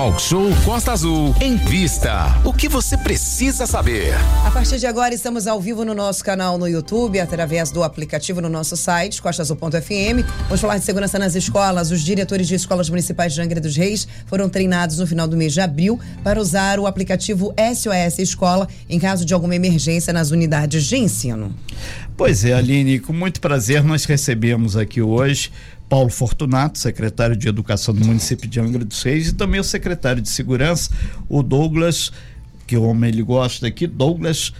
Talk Show Costa Azul. Em vista. O que você precisa saber. A partir de agora, estamos ao vivo no nosso canal no YouTube, através do aplicativo no nosso site, costaazul.fm. Vamos falar de segurança nas escolas. Os diretores de escolas municipais de Angra dos Reis foram treinados no final do mês de abril para usar o aplicativo SOS Escola em caso de alguma emergência nas unidades de ensino. Pois é, Aline, com muito prazer nós recebemos aqui hoje Paulo Fortunato, secretário de Educação do município de Angra dos Reis, e também o secretário de Segurança, o Douglas, que o homem ele gosta aqui, Douglas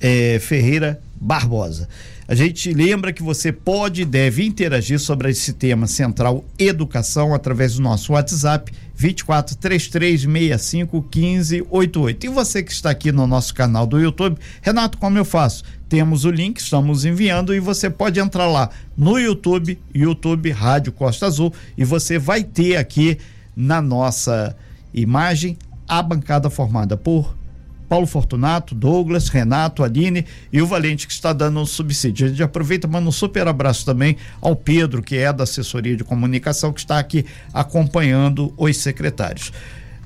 é, Ferreira Barbosa. A gente lembra que você pode e deve interagir sobre esse tema central educação através do nosso WhatsApp 24 3365 1588. E você que está aqui no nosso canal do YouTube, Renato, como eu faço? Temos o link, estamos enviando e você pode entrar lá no YouTube, YouTube Rádio Costa Azul, e você vai ter aqui na nossa imagem a bancada formada por Paulo Fortunato, Douglas, Renato, Aline e o Valente que está dando um subsídio. A gente aproveita, manda um super abraço também ao Pedro, que é da assessoria de comunicação, que está aqui acompanhando os secretários.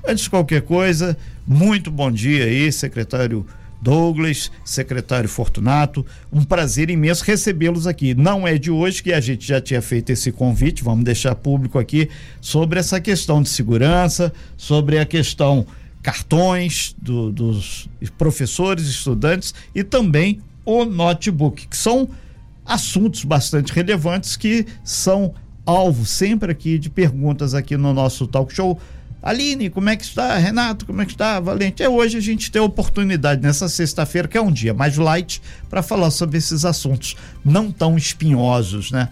Antes de qualquer coisa, muito bom dia aí, secretário Douglas, secretário Fortunato, um prazer imenso recebê-los aqui. Não é de hoje que a gente já tinha feito esse convite, vamos deixar público aqui sobre essa questão de segurança, sobre a questão cartões do, dos professores, estudantes e também o notebook, que são assuntos bastante relevantes que são alvo sempre aqui de perguntas aqui no nosso talk show. Aline, como é que está? Renato, como é que está? Valente. É hoje a gente tem a oportunidade nessa sexta-feira, que é um dia mais light, para falar sobre esses assuntos não tão espinhosos, né?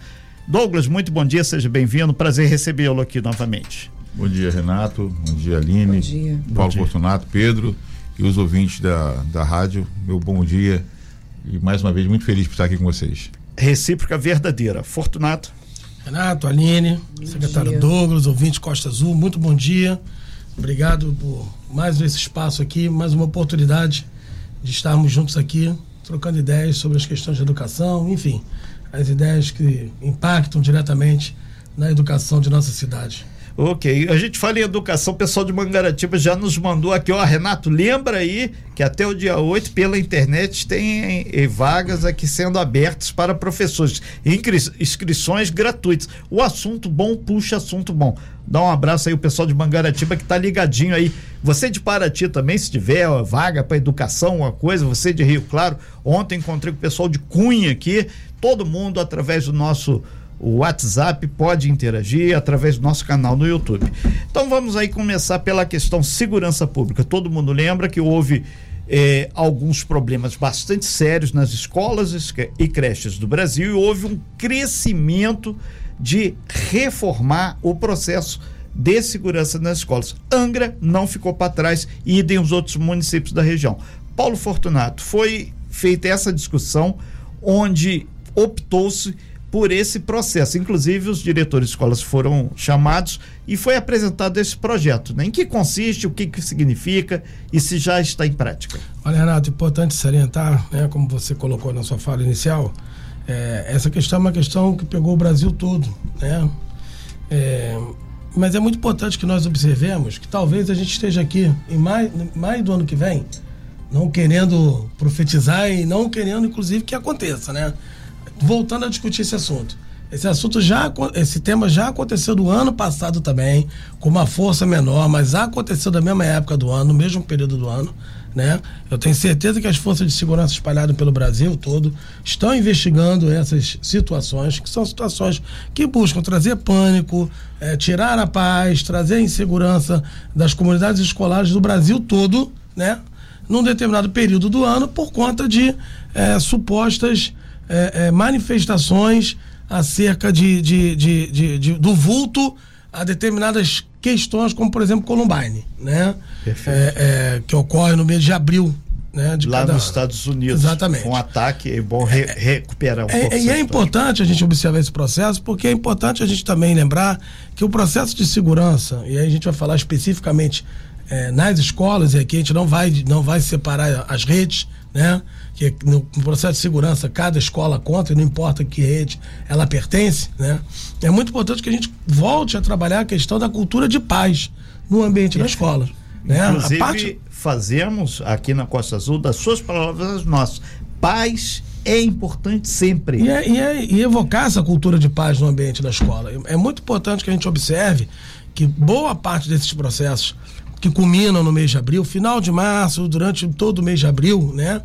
Douglas, muito bom dia, seja bem-vindo. Prazer recebê-lo aqui novamente. Bom dia, Renato. Bom dia, Aline. Bom dia. Paulo bom Fortunato, Pedro e os ouvintes da, da rádio. Meu bom dia. E mais uma vez, muito feliz por estar aqui com vocês. Recíproca verdadeira. Fortunato. Renato, Aline, bom secretário dia. Douglas, ouvinte Costa Azul, muito bom dia. Obrigado por mais esse espaço aqui, mais uma oportunidade de estarmos juntos aqui, trocando ideias sobre as questões de educação, enfim, as ideias que impactam diretamente na educação de nossa cidade. Ok, a gente fala em educação, o pessoal de Mangaratiba já nos mandou aqui, ó, Renato, lembra aí que até o dia 8 pela internet tem eh, vagas aqui sendo abertas para professores, inscrições gratuitas. O assunto bom puxa assunto bom. Dá um abraço aí o pessoal de Mangaratiba que tá ligadinho aí. Você de Paraty também, se tiver ó, vaga para educação, uma coisa, você de Rio Claro, ontem encontrei com o pessoal de Cunha aqui, todo mundo através do nosso o WhatsApp pode interagir através do nosso canal no YouTube. Então vamos aí começar pela questão segurança pública. Todo mundo lembra que houve eh, alguns problemas bastante sérios nas escolas e creches do Brasil e houve um crescimento de reformar o processo de segurança nas escolas. Angra não ficou para trás, e idem os outros municípios da região. Paulo Fortunato, foi feita essa discussão onde optou-se por esse processo. Inclusive, os diretores de escolas foram chamados e foi apresentado esse projeto. Né? Em que consiste, o que, que significa e se já está em prática? Olha, Renato, importante salientar, né, como você colocou na sua fala inicial, é, essa questão é uma questão que pegou o Brasil todo. Né? É, mas é muito importante que nós observemos que talvez a gente esteja aqui em maio, maio do ano que vem, não querendo profetizar e não querendo, inclusive, que aconteça, né? Voltando a discutir esse assunto. Esse assunto já, esse tema já aconteceu do ano passado também, com uma força menor, mas aconteceu da mesma época do ano, no mesmo período do ano, né? Eu tenho certeza que as forças de segurança espalhadas pelo Brasil todo estão investigando essas situações, que são situações que buscam trazer pânico, é, tirar a paz, trazer a insegurança das comunidades escolares do Brasil todo, né? Num determinado período do ano, por conta de é, supostas é, é, manifestações acerca de, de, de, de, do vulto a determinadas questões, como por exemplo Columbine, né? É, é, que ocorre no mês de abril. Né, Lá cada... nos Estados Unidos. Exatamente. Um ataque, é bom re recuperar um é, pouco. E é importante a gente observar esse processo, porque é importante a gente também lembrar que o processo de segurança, e aí a gente vai falar especificamente é, nas escolas, e aqui a gente não vai, não vai separar as redes, né? Que no, processo de segurança cada escola conta, e não importa que rede ela pertence, né? É muito importante que a gente volte a trabalhar a questão da cultura de paz, no ambiente da escola. Né? Inclusive, parte... fazemos aqui na Costa Azul, das suas palavras às nossas. Paz é importante sempre. E, é, e, é, e, evocar essa cultura de paz no ambiente da escola. É muito importante que a gente observe que boa parte desses processos que culminam no mês de abril, final de março, durante todo o mês de abril, né?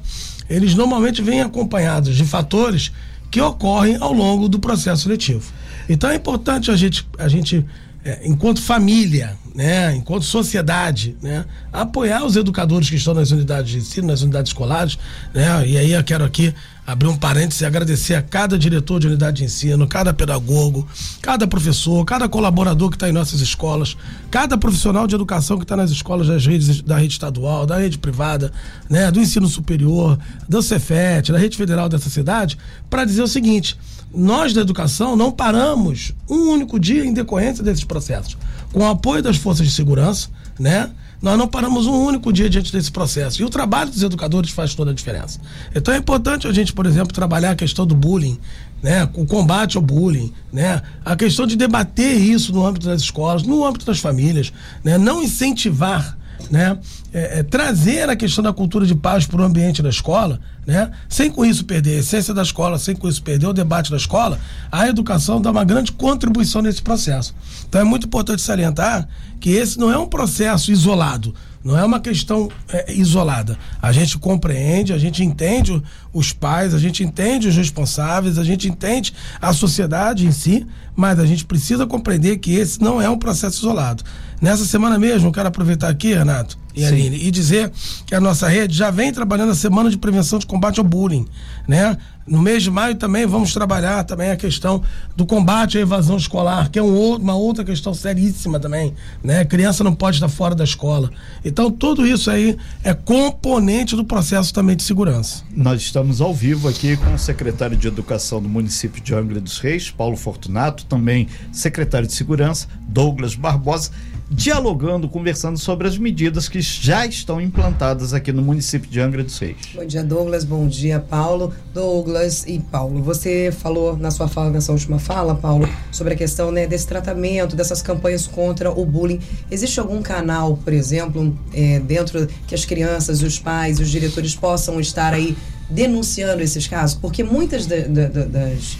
Eles normalmente vêm acompanhados de fatores que ocorrem ao longo do processo seletivo. Então é importante a gente, a gente é, enquanto família, né, enquanto sociedade, né, apoiar os educadores que estão nas unidades de ensino, nas unidades escolares, né, e aí eu quero aqui abrir um parênteses e agradecer a cada diretor de unidade de ensino, cada pedagogo, cada professor, cada colaborador que está em nossas escolas, cada profissional de educação que está nas escolas das redes, da rede estadual, da rede privada, né, do ensino superior, do Cefet, da rede federal dessa cidade, para dizer o seguinte: nós da educação não paramos um único dia em decorrência desses processos. Com o apoio das forças de segurança, né? Nós não paramos um único dia diante desse processo. E o trabalho dos educadores faz toda a diferença. Então é importante a gente, por exemplo, trabalhar a questão do bullying, né? o combate ao bullying, né? a questão de debater isso no âmbito das escolas, no âmbito das famílias, né? não incentivar né? É, é, trazer a questão da cultura de paz para o ambiente da escola, né? sem com isso perder a essência da escola, sem com isso perder o debate da escola, a educação dá uma grande contribuição nesse processo. Então é muito importante salientar que esse não é um processo isolado. Não é uma questão é, isolada. A gente compreende, a gente entende os pais, a gente entende os responsáveis, a gente entende a sociedade em si, mas a gente precisa compreender que esse não é um processo isolado. Nessa semana mesmo, eu quero aproveitar aqui, Renato e Sim. Aline, e dizer que a nossa rede já vem trabalhando a semana de prevenção de combate ao bullying, né? No mês de maio também vamos trabalhar também a questão do combate à evasão escolar, que é um, uma outra questão seríssima também, né? A criança não pode estar fora da escola. Então tudo isso aí é componente do processo também de segurança. Nós estamos ao vivo aqui com o secretário de Educação do município de Angra dos Reis, Paulo Fortunato, também secretário de Segurança, Douglas Barbosa dialogando, conversando sobre as medidas que já estão implantadas aqui no município de Angra dos Reis. Bom dia, Douglas. Bom dia, Paulo. Douglas e Paulo, você falou na sua fala, nessa última fala, Paulo, sobre a questão né, desse tratamento, dessas campanhas contra o bullying. Existe algum canal, por exemplo, é, dentro que as crianças, os pais, os diretores possam estar aí denunciando esses casos? Porque muitas das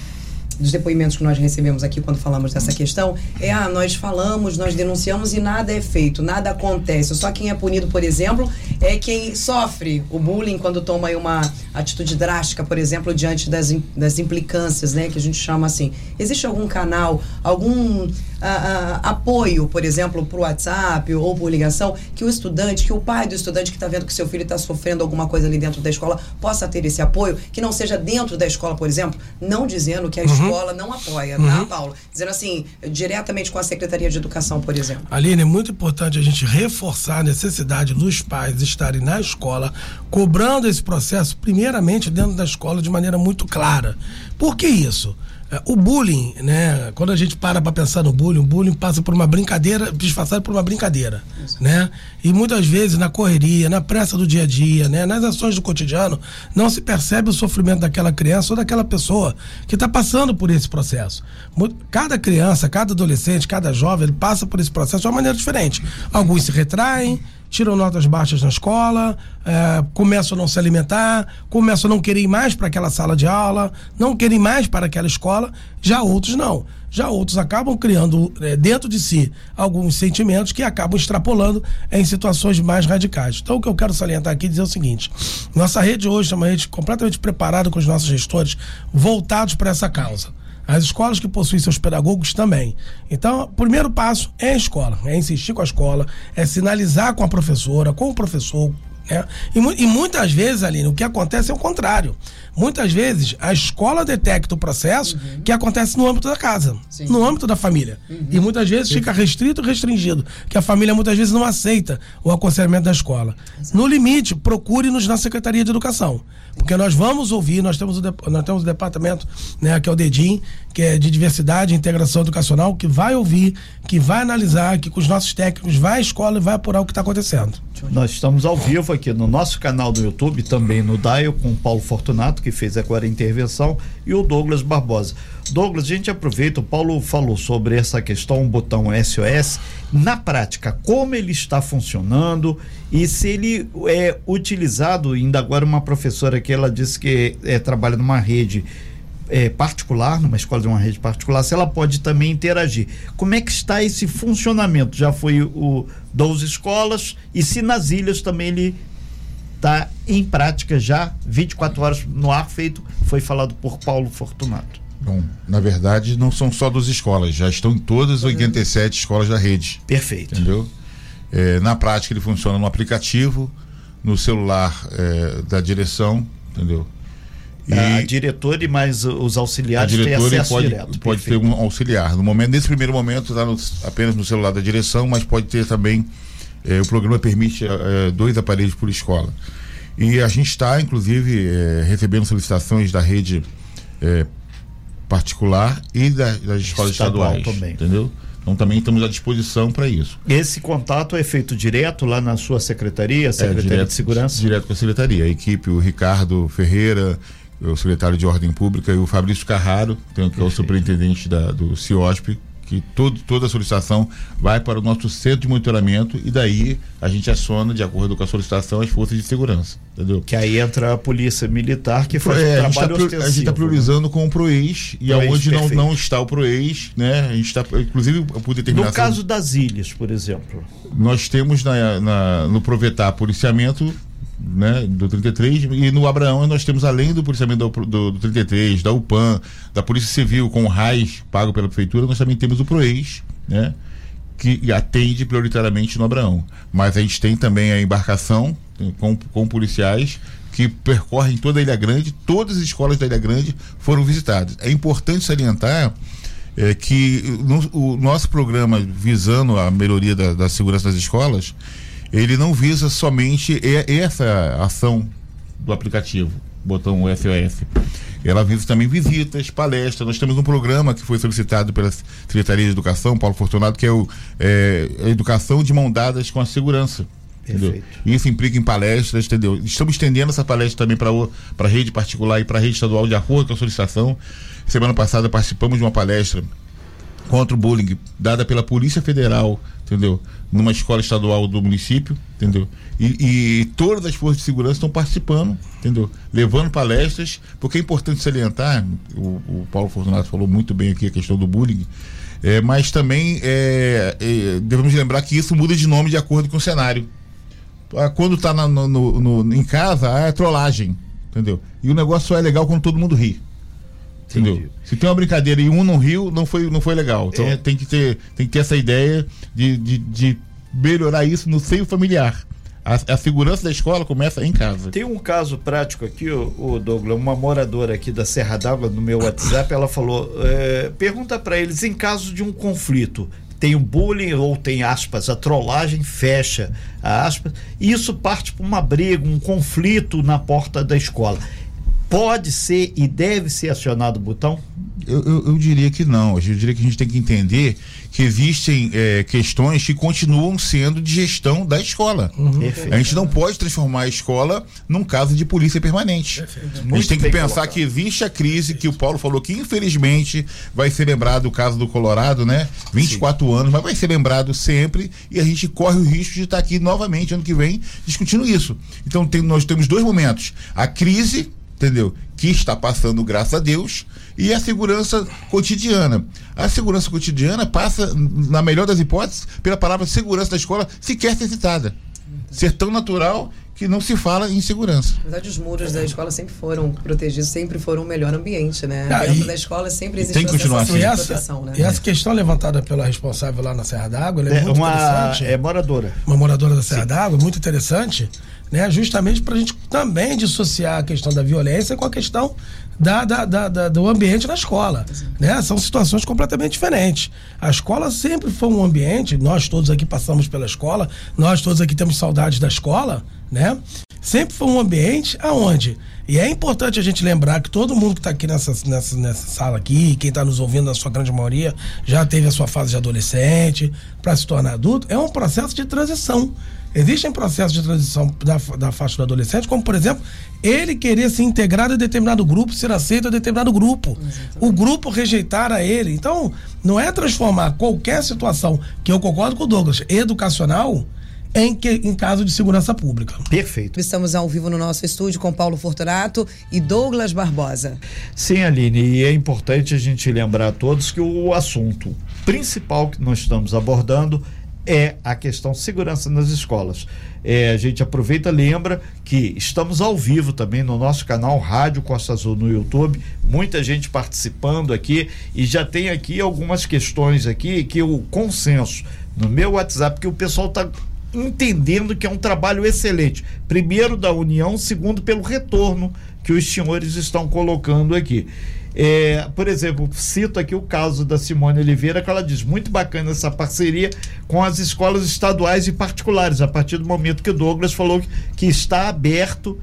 dos depoimentos que nós recebemos aqui quando falamos dessa questão é: ah, nós falamos, nós denunciamos e nada é feito, nada acontece. Só quem é punido, por exemplo, é quem sofre o bullying quando toma uma atitude drástica, por exemplo, diante das, das implicâncias, né, que a gente chama assim. Existe algum canal, algum apoio, por exemplo, por WhatsApp ou por ligação, que o estudante, que o pai do estudante que está vendo que seu filho está sofrendo alguma coisa ali dentro da escola possa ter esse apoio, que não seja dentro da escola, por exemplo, não dizendo que a uhum. escola não apoia, tá, uhum. tá, Paulo? Dizendo assim, diretamente com a Secretaria de Educação, por exemplo. Aline, é muito importante a gente reforçar a necessidade dos pais estarem na escola, cobrando esse processo, primeiramente dentro da escola, de maneira muito clara. Por que isso? É, o bullying, né? Quando a gente para para pensar no bullying, o bullying passa por uma brincadeira, disfarçado por uma brincadeira, Isso. né? E muitas vezes na correria, na pressa do dia a dia, né? Nas ações do cotidiano, não se percebe o sofrimento daquela criança ou daquela pessoa que está passando por esse processo. Cada criança, cada adolescente, cada jovem, ele passa por esse processo de uma maneira diferente. Alguns se retraem, tiram notas baixas na escola, é, começam a não se alimentar, começam a não querer ir mais para aquela sala de aula, não querem mais para aquela escola, já outros não. Já outros acabam criando é, dentro de si alguns sentimentos que acabam extrapolando em situações mais radicais. Então, o que eu quero salientar aqui é dizer o seguinte: nossa rede hoje é uma rede completamente preparada com os nossos gestores voltados para essa causa. As escolas que possuem seus pedagogos também. Então, o primeiro passo é a escola, é insistir com a escola, é sinalizar com a professora, com o professor, né? E, e, muitas vezes, Aline, o que acontece é o contrário. Muitas vezes a escola detecta o processo uhum. que acontece no âmbito da casa, Sim. no âmbito da família. Uhum. E muitas vezes fica restrito restringido, que a família muitas vezes não aceita o aconselhamento da escola. Exato. No limite, procure-nos na Secretaria de Educação. Porque nós vamos ouvir, nós temos o, nós temos o departamento, né, que é o DEDIM, que é de diversidade e integração educacional, que vai ouvir, que vai analisar, que com os nossos técnicos vai à escola e vai apurar o que está acontecendo. Nós estamos ao vivo aqui no nosso canal do YouTube, também no Dial, com o Paulo Fortunato, que fez agora a intervenção, e o Douglas Barbosa. Douglas, a gente aproveita, o Paulo falou sobre essa questão, o botão SOS. Na prática, como ele está funcionando e se ele é utilizado, ainda agora uma professora que ela disse que é, trabalha numa rede é, particular, numa escola de uma rede particular, se ela pode também interagir. Como é que está esse funcionamento? Já foi o 12 escolas e se nas ilhas também ele está em prática já 24 horas no ar feito, foi falado por Paulo Fortunato. Bom, na verdade não são só 12 escolas, já estão em todas as 87 escolas da rede. Perfeito. Entendeu? É, na prática ele funciona no aplicativo, no celular é, da direção, entendeu? E a diretora e mais os auxiliares têm acesso pode, direto. Pode ter um auxiliar. No momento, nesse primeiro momento, está apenas no celular da direção, mas pode ter também. Eh, o programa permite dois aparelhos por escola. E a gente está, inclusive, eh, recebendo solicitações da rede particular e da, das escolas Estadual estaduais. Também. Entendeu? Então também estamos à disposição para isso. Esse contato é feito direto lá na sua secretaria, Secretaria é, direto, de Segurança? Direto com a secretaria. A equipe, o Ricardo Ferreira, o secretário de Ordem Pública, e o Fabrício Carraro, que é o superintendente da, do CIOSP, que todo, toda a solicitação vai para o nosso centro de monitoramento e daí a gente aciona, de acordo com a solicitação, as forças de segurança. Entendeu? Que aí entra a polícia militar que faz é, trabalho a gente está tá priorizando com o PROEX e aonde não, não está o PROEX, né? A gente está, inclusive, por determinação... No caso das ilhas, por exemplo. Nós temos na, na no Provetar policiamento né, do 33 e no Abraão nós temos além do policiamento do, do, do 33, da UPAM, da Polícia Civil com o RAIS pago pela prefeitura, nós também temos o PROEX, né, que atende prioritariamente no Abraão. Mas a gente tem também a embarcação com, com policiais que percorrem toda a Ilha Grande, todas as escolas da Ilha Grande foram visitadas. É importante salientar é, que no, o nosso programa visando a melhoria da, da segurança das escolas, ele não visa somente essa ação do aplicativo, botão SOS. Ela visa também visitas, palestras. Nós temos um programa que foi solicitado pela Secretaria de Educação, Paulo Fortunato, que é, o, é a Educação de Mão Dadas com a Segurança. Entendeu? Isso implica em palestras, entendeu? Estamos estendendo essa palestra também para a rede particular e para a rede estadual de acordo com a solicitação. Semana passada participamos de uma palestra contra o bullying dada pela Polícia Federal, entendeu? Numa escola estadual do município, entendeu? E, e todas as forças de segurança estão participando, entendeu? Levando palestras, porque é importante salientar, o, o Paulo Fortunato falou muito bem aqui a questão do bullying, é, mas também é, é, devemos lembrar que isso muda de nome de acordo com o cenário. Ah, quando está em casa, é trollagem, entendeu? E o negócio só é legal quando todo mundo ri. Entendeu? Se tem uma brincadeira e um não riu, não foi, não foi legal. Então é. tem, que ter, tem que ter essa ideia de, de, de melhorar isso no seio familiar. A, a, segurança da escola começa em casa. Tem um caso prático aqui, o, o Douglas, uma moradora aqui da Serra d'Água, no meu WhatsApp, ela falou: é, pergunta para eles em caso de um conflito. Tem o bullying ou tem aspas, a trollagem fecha a aspas. E isso parte para uma briga, um conflito na porta da escola pode ser e deve ser acionado o botão? Eu, eu, eu, diria que não. Eu diria que a gente tem que entender que existem é, questões que continuam sendo de gestão da escola. Uhum. A gente não pode transformar a escola num caso de polícia permanente. A gente tem que pensar colocado. que existe a crise que o Paulo falou que infelizmente vai ser lembrado o caso do Colorado, né? 24 Sim. anos, mas vai ser lembrado sempre e a gente corre o risco de estar aqui novamente ano que vem discutindo isso. Então tem, nós temos dois momentos: a crise entendeu? Que está passando, graças a Deus, e a segurança cotidiana. A segurança cotidiana passa, na melhor das hipóteses, pela palavra segurança da escola sequer ser citada. Ser tão natural que não se fala em segurança. Na verdade, os muros da escola sempre foram protegidos, sempre foram o melhor ambiente, né? Ah, Dentro da escola sempre existe uma sensação assim. de proteção, né? E essa questão levantada pela responsável lá na Serra d'Água, é, é, muito uma, interessante. É moradora. Uma moradora da Serra d'Água, muito interessante, né? Justamente para a gente também dissociar a questão da violência com a questão da, da, da, da, do ambiente da escola. Né? São situações completamente diferentes. A escola sempre foi um ambiente, nós todos aqui passamos pela escola, nós todos aqui temos saudades da escola, né? Sempre foi um ambiente aonde e é importante a gente lembrar que todo mundo que está aqui nessa, nessa, nessa sala aqui, quem está nos ouvindo, na sua grande maioria, já teve a sua fase de adolescente, para se tornar adulto, é um processo de transição Existem processos de transição da, da faixa do adolescente, como, por exemplo, ele querer se integrar a determinado grupo, ser aceito a determinado grupo. O grupo rejeitar a ele. Então, não é transformar qualquer situação, que eu concordo com o Douglas, educacional, em, que, em caso de segurança pública. Perfeito. Estamos ao vivo no nosso estúdio com Paulo Fortunato e Douglas Barbosa. Sim, Aline, e é importante a gente lembrar a todos que o assunto principal que nós estamos abordando é a questão segurança nas escolas. É, a gente aproveita lembra que estamos ao vivo também no nosso canal Rádio Costa Azul no YouTube, muita gente participando aqui e já tem aqui algumas questões aqui que o consenso no meu WhatsApp que o pessoal está entendendo que é um trabalho excelente. Primeiro da União, segundo pelo retorno que os senhores estão colocando aqui. É, por exemplo, cito aqui o caso da Simone Oliveira, que ela diz muito bacana essa parceria com as escolas estaduais e particulares, a partir do momento que o Douglas falou que, que está aberto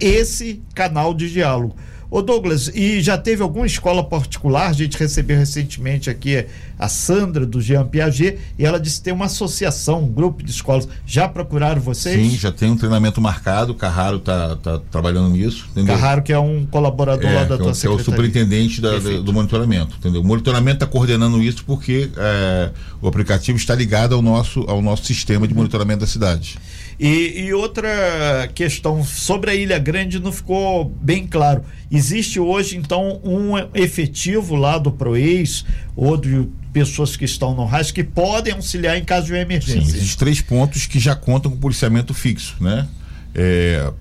esse canal de diálogo. Ô Douglas, e já teve alguma escola particular? A gente recebeu recentemente aqui a Sandra do Jean Piaget e ela disse que tem uma associação, um grupo de escolas. Já procuraram vocês? Sim, já tem um treinamento marcado. O Carraro está tá trabalhando nisso. Entendeu? Carraro, que é um colaborador é, lá da que tua é, secretaria. é o superintendente da, do monitoramento. Entendeu? O monitoramento está coordenando isso porque é, o aplicativo está ligado ao nosso, ao nosso sistema de monitoramento da cidade. E, e, outra questão sobre a Ilha Grande não ficou bem claro. Existe hoje, então, um efetivo lá do PROEIS ou de pessoas que estão no RAS que podem auxiliar em caso de uma emergência. Sim, existem três pontos que já contam com policiamento fixo, né? É,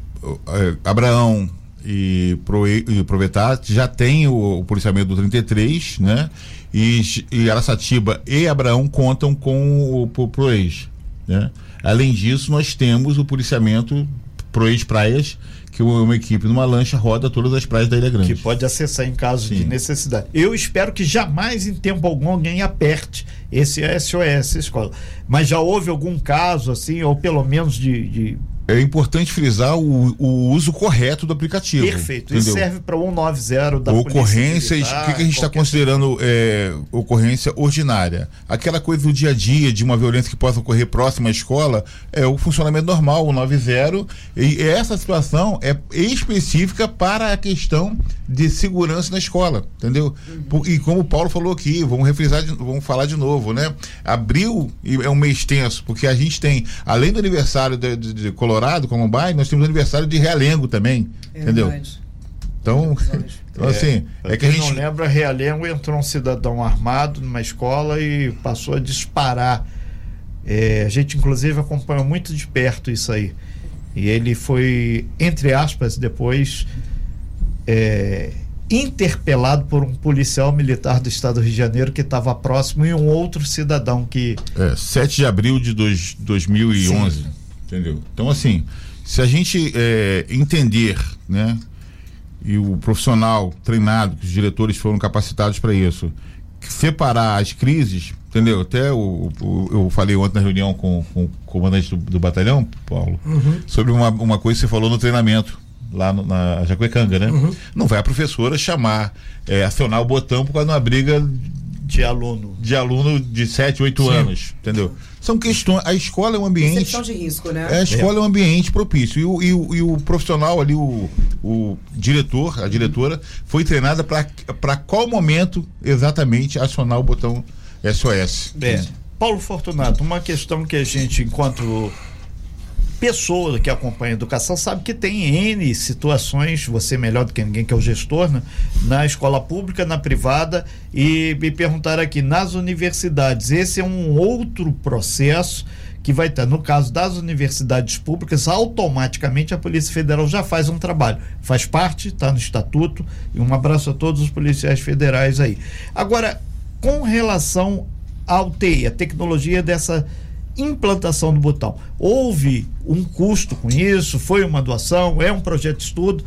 é, Abraão e, Pro, e Provetar já tem o, o, policiamento do 33, né? E, e Araçatiba e Abraão contam com o, o PROEIS, né? Além disso, nós temos o policiamento pro ex-praias, que uma equipe numa lancha roda todas as praias da Ilha Grande. Que pode acessar em caso Sim. de necessidade. Eu espero que jamais, em tempo algum, alguém aperte esse SOS escola. Mas já houve algum caso, assim, ou pelo menos de, de é importante frisar o, o, uso correto do aplicativo. Perfeito. Entendeu? Isso serve para 190 da Ocorrências, o que, que, a gente está considerando é, ocorrência ordinária? Aquela coisa do dia a dia, de uma violência que possa ocorrer próxima à escola, é o funcionamento normal, o 90. E essa situação é específica para a questão de segurança na escola, entendeu? Uhum. E como o Paulo falou aqui, vamos refrisar, de, vamos falar de novo, né? Abril é um mês tenso, porque a gente tem, além do aniversário de, de, de Colorado, Colorado, Columbine, nós temos aniversário de Realengo também. É entendeu? Verdade. Então, então assim, é, é que a gente. não lembra, Realengo entrou um cidadão armado numa escola e passou a disparar. É, a gente, inclusive, acompanhou muito de perto isso aí. E ele foi, entre aspas, depois é, interpelado por um policial militar do estado do Rio de Janeiro que estava próximo e um outro cidadão que. É, 7 de abril de dois, 2011. Sim. Entendeu? Então, assim, se a gente é, entender, né? E o profissional treinado, que os diretores foram capacitados para isso, separar as crises, entendeu? Até o, o, eu falei ontem na reunião com, com o comandante do, do batalhão, Paulo, uhum. sobre uma, uma coisa que você falou no treinamento lá no, na Jacuecanga, né? Uhum. Não vai a professora chamar, é, acionar o botão por causa de uma briga de aluno. De aluno de 7, 8 Sim. anos, entendeu? São questões. A escola é um ambiente. Percepção de risco, né? A escola é, é um ambiente propício. E o, e o, e o profissional ali, o, o diretor, a diretora, foi treinada para qual momento exatamente acionar o botão SOS. É. Paulo Fortunato, uma questão que a gente, enquanto pessoa que acompanha a educação sabe que tem N situações, você melhor do que ninguém que é o gestor, né? na escola pública, na privada, e me perguntar aqui, nas universidades, esse é um outro processo que vai ter, no caso das universidades públicas, automaticamente a Polícia Federal já faz um trabalho. Faz parte, está no estatuto, e um abraço a todos os policiais federais aí. Agora, com relação ao TI, a tecnologia dessa implantação do botão. Houve um custo com isso, foi uma doação, é um projeto de estudo.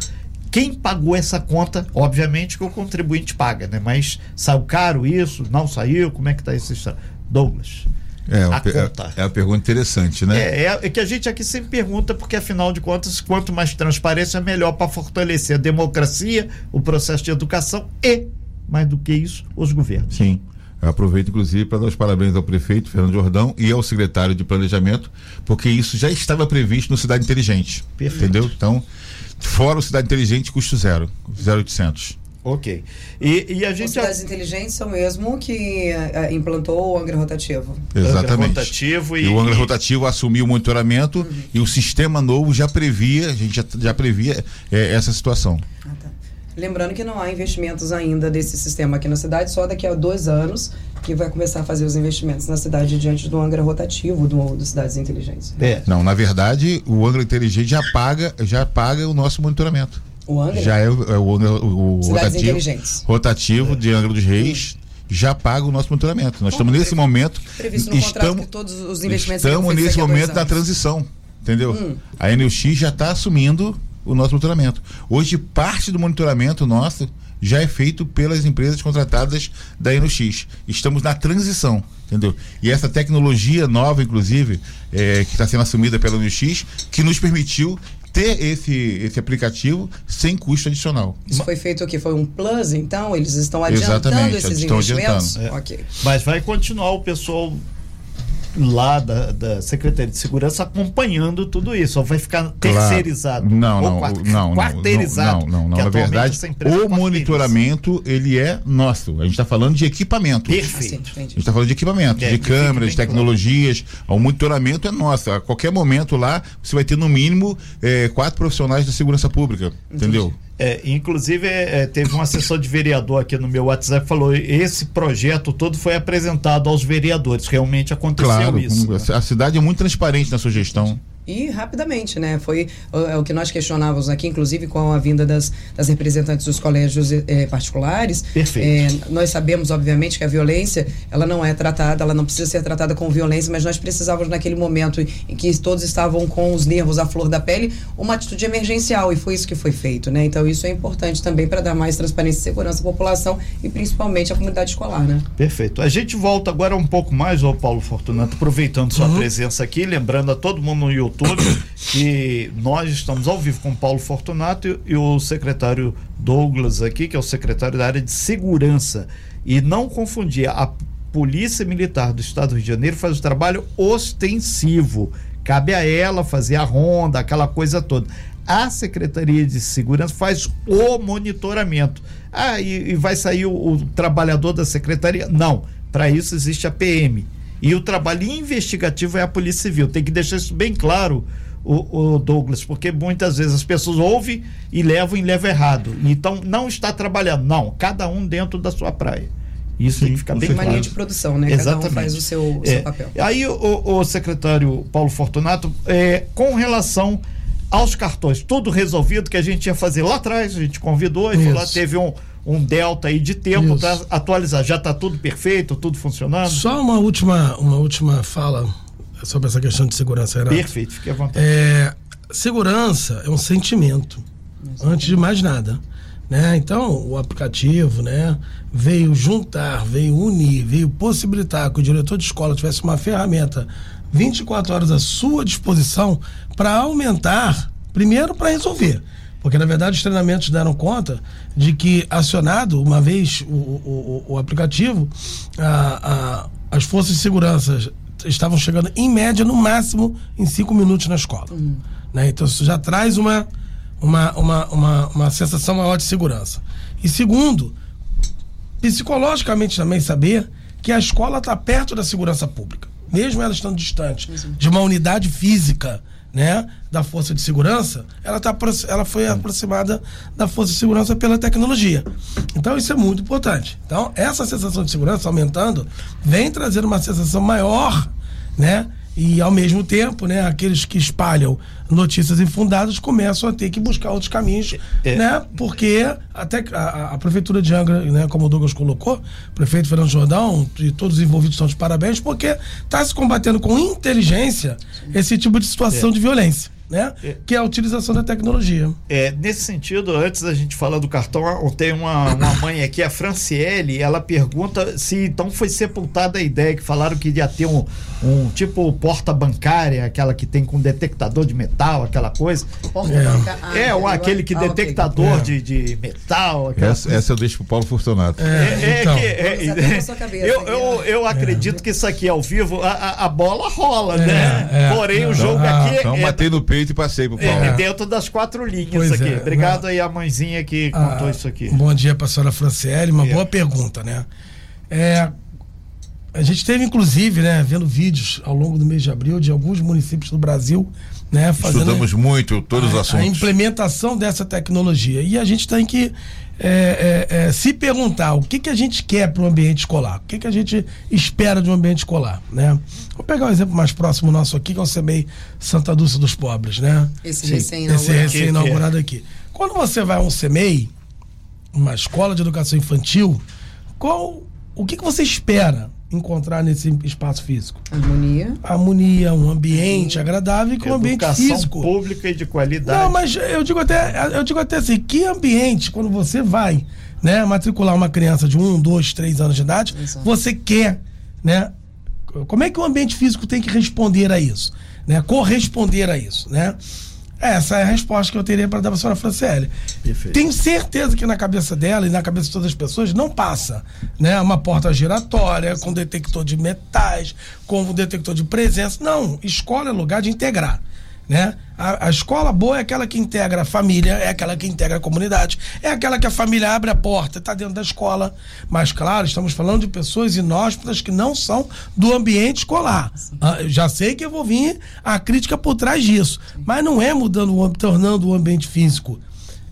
Quem pagou essa conta, obviamente que o contribuinte paga, né? Mas saiu caro isso? Não saiu? Como é que está essa história? Douglas. É, a conta. é, é uma pergunta interessante, né? É, é, é, que a gente aqui sempre pergunta, porque afinal de contas, quanto mais transparência, melhor para fortalecer a democracia, o processo de educação e, mais do que isso, os governos. Sim. Eu aproveito, inclusive, para dar os parabéns ao prefeito Fernando Jordão e ao secretário de Planejamento, porque isso já estava previsto no Cidade Inteligente. Perfeito. Entendeu? Então, fora o Cidade Inteligente, custo zero, 0,800. Ok. E, e a Os gente. cidades inteligentes são mesmo que eh, implantou o Angra Rotativo. Exatamente. rotativo e- e, o Angra e- rotativo assumiu o monitoramento e o sistema novo já previa, a gente já, já previa eh, essa situação. Ah, tá. Lembrando que não há investimentos ainda desse sistema aqui na cidade, só daqui a dois anos que vai começar a fazer os investimentos na cidade diante do Angra Rotativo do, do Cidades Inteligentes. É. Não, na verdade, o Angra Inteligente já paga, já paga o nosso monitoramento. O Angra? Já é, o- é o, Angra- o rotativo, inteligentes. rotativo de Angra dos Reis. Já paga o nosso monitoramento. Nós Como estamos nesse momento. previsto no contrato que todos os investimentos Estamos nesse momento da. Hum. transição. Entendeu? A NUX já está assumindo o nosso monitoramento. Hoje, parte do monitoramento nosso já é feito pelas empresas contratadas da NUX. Estamos na transição, entendeu? E essa tecnologia nova, inclusive, é, que está sendo assumida pela NUX, que nos permitiu ter esse, esse aplicativo sem custo adicional. Isso foi feito o quê? Foi um plus, então? Eles estão adiantando Exatamente, esses estão investimentos? adiantando. É. Ok. Mas vai continuar o pessoal lá da, da Secretaria de Segurança acompanhando tudo isso. Ou vai ficar terceirizado? Não, Ou não, quart- não, não, quarteirizado. Não, não, não. que Na verdade, o quarteiriza. monitoramento ele é nosso. A gente está falando de equipamento. Perfeito. Assim, A entendi. gente está falando de equipamento, É, de câmeras, tecnologias. O monitoramento é nosso. A qualquer momento lá, você vai ter no mínimo eh, quatro profissionais da segurança pública. Entendeu? É, inclusive, é, é, teve um assessor de vereador aqui no meu WhatsApp que falou: esse projeto todo foi apresentado aos vereadores. Realmente aconteceu Claro, isso. com- a cidade é muito transparente na sua gestão. E rapidamente, né? Foi uh, é o que nós questionávamos aqui, inclusive com a vinda das, das representantes dos colégios eh, particulares. Perfeito. Eh, nós sabemos, obviamente, que a violência ela não é tratada, ela não precisa ser tratada com violência, mas nós precisávamos, naquele momento em que todos estavam com os nervos à flor da pele, uma atitude emergencial, e foi isso que foi feito, né? Então, isso é importante também para dar mais transparência e segurança à população e principalmente à comunidade escolar, né? Perfeito. A gente volta agora um pouco mais, ô Paulo Fortunato, aproveitando sua presença aqui, lembrando a todo mundo no YouTube que nós estamos ao vivo com Paulo Fortunato e, e o secretário Douglas aqui, que é o secretário da área de segurança. E não confundir, a Polícia Militar do Estado do Rio de Janeiro faz o trabalho ostensivo. Cabe a ela fazer a ronda, aquela coisa toda. A Secretaria de Segurança faz o monitoramento. Ah, e, e vai sair o, o trabalhador da secretaria? Não. Para isso existe a PM. E o trabalho investigativo é a Polícia Civil. Tem que deixar isso bem claro, o, o Douglas, porque muitas vezes as pessoas ouvem e levam e levam errado. Então não está trabalhando. Não, cada um dentro da sua praia. Isso tem que ficar bem claro. linha de produção, né? Cada Exatamente. um faz o seu, o É, seu papel. Aí o, o secretário Paulo Fortunato, é, com relação aos cartões, tudo resolvido que a gente ia fazer lá atrás, a gente convidou e falou, teve um, um delta aí de tempo para atualizar. Já está tudo perfeito, tudo funcionando? Só uma última, uma última fala sobre essa questão de segurança, Renato. Perfeito, fique à vontade. É, segurança é um sentimento, antes de mais nada. Né? Então, o aplicativo né, veio juntar, veio unir, veio possibilitar que o diretor de escola tivesse uma ferramenta 24 horas à sua disposição para aumentar, primeiro para resolver. Porque, na verdade, os treinamentos deram conta de que, acionado uma vez o, o, o- aplicativo, a- a- as forças de segurança estavam chegando, em média, no máximo, em cinco minutos na escola. Né? Então, isso já traz uma, uma, uma, uma, uma sensação maior de segurança. E segundo, psicologicamente também saber que a escola está perto da segurança pública, mesmo ela estando distante de uma unidade física, né, da força de segurança, ela tá ela foi aproximada da força de segurança pela tecnologia. Então isso é muito importante. Então essa sensação de segurança aumentando vem trazer uma sensação maior, né? E ao mesmo tempo, né, aqueles que espalham notícias infundadas começam a ter que buscar outros caminhos, É. né? Porque até a, a- prefeitura de Angra, né, como o Douglas colocou, o prefeito Fernando Jordão e todos os envolvidos estão de parabéns, porque está se combatendo com inteligência esse tipo de situação É. de violência. Né? Que é a utilização da tecnologia. É, nesse sentido, antes da gente falar do cartão, tem uma, uma mãe aqui, a Franciele, ela pergunta se então foi sepultada a ideia que falaram que ia ter um, um tipo porta bancária, aquela que tem com detectador de metal, aquela coisa. Porta É. banca- ah, é, eu- aquele que ah, detectador É. de, de metal. aquela Essa, essa eu deixo pro Paulo Fortunato. É, é então. que- é- sua cabeça eu, né? eu acredito que isso aqui ao vivo, a, a- bola rola, É, né? é. Porém, o jogo não. aqui Então é, matei no peito e passei pro Paulo. é dentro das quatro linhas Pois aqui. é, Obrigado aí a mãezinha que Ah, contou isso aqui. Bom dia para a senhora Franciele, uma É. boa pergunta, né? É, a gente teve, inclusive, né, vendo vídeos ao longo do mês de abril de alguns municípios do Brasil, né, fazendo Estudamos muito todos os a, a assuntos. implementação dessa tecnologia. E a gente tem que é, é, é, se perguntar o que, que a gente quer para o ambiente escolar, o que, que a gente espera de um ambiente escolar, né? Vou pegar um exemplo mais próximo nosso aqui, que é o CEMEI Santa Dulce dos Pobres, né? Esse recém-inaugurado. recém-inaugurado aqui. Quando você vai a um CEMEI, uma escola de educação infantil, qual, o que, que você espera encontrar nesse espaço físico? Harmonia. Harmonia, um ambiente agradável e com um ambiente físico. pública e de qualidade. Não, mas eu digo até, eu digo até assim, que ambiente, quando você vai né, matricular uma criança de um, dois, três anos de idade, Exato. você quer, né? Como é que o ambiente físico tem que responder a isso? Né? Corresponder a isso, né? Essa é a resposta que eu teria para dar para a senhora Franciele. Perfeito. Tenho certeza que na cabeça dela e na cabeça de todas as pessoas não passa, né? Uma porta giratória com detector de metais, com um detector de presença. Não, escola é lugar de integrar. Né? A, a escola boa é aquela que integra a família, é aquela que integra a comunidade, é aquela que a família abre a porta, está dentro da escola. Mas, claro, estamos falando de pessoas inóspitas que não são do ambiente escolar. Ah, já sei que eu vou vir a crítica por trás disso, mas não é mudando, o, tornando o ambiente físico